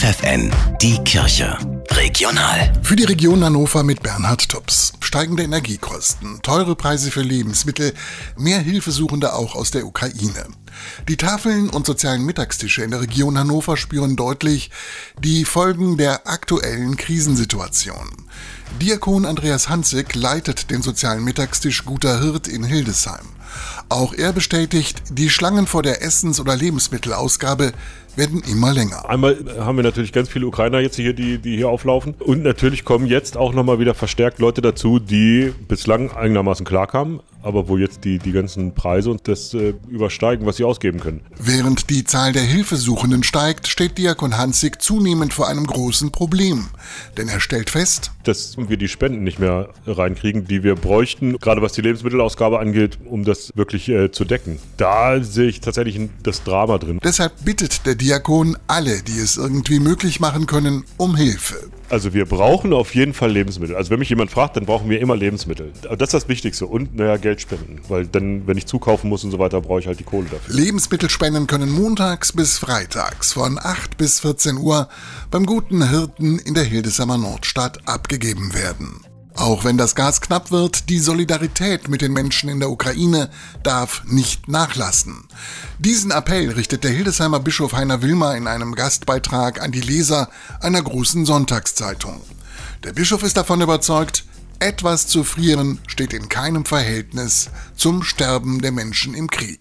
FFN, die Kirche. Regional. Für die Region Hannover mit Bernhard Tubbs. Steigende Energiekosten, teure Preise für Lebensmittel, mehr Hilfesuchende auch aus der Ukraine. Die Tafeln und sozialen Mittagstische in der Region Hannover spüren deutlich die Folgen der aktuellen Krisensituation. Diakon Andreas Hanzig leitet den sozialen Mittagstisch Guter Hirt in Hildesheim. Auch er bestätigt, die Schlangen vor der Essens- oder Lebensmittelausgabe werden immer länger. Einmal haben wir natürlich ganz viele Ukrainer jetzt hier, die, die hier auflaufen. Und natürlich kommen jetzt auch nochmal wieder verstärkt Leute dazu, die bislang einigermaßen klarkamen, aber wo jetzt die, die ganzen Preise und das äh, übersteigen, was sie ausgeben können. Während die Zahl der Hilfesuchenden steigt, steht Diakon Hansig zunehmend vor einem großen Problem. Denn er stellt fest, dass wir die Spenden nicht mehr reinkriegen, die wir bräuchten, gerade was die Lebensmittelausgabe angeht, um das wirklich äh, zu decken. Da sehe ich tatsächlich das Drama drin. Deshalb bittet der Diakon alle, die es irgendwie möglich machen können, um Hilfe. Also wir brauchen auf jeden Fall Lebensmittel. Also wenn mich jemand fragt, dann brauchen wir immer Lebensmittel. Das ist das Wichtigste. Und naja, Geld spenden. Weil dann, wenn ich zukaufen muss und so weiter, brauche ich halt die Kohle dafür. Lebensmittelspenden können montags bis freitags von 8 bis 14 Uhr beim guten Hirten in der Hildesheimer Nordstadt abgegeben werden. Auch wenn das Gas knapp wird, die Solidarität mit den Menschen in der Ukraine darf nicht nachlassen. Diesen Appell richtet der Hildesheimer Bischof Heiner Wilmer in einem Gastbeitrag an die Leser einer großen Sonntagszeitung. Der Bischof ist davon überzeugt, etwas zu frieren steht in keinem Verhältnis zum Sterben der Menschen im Krieg.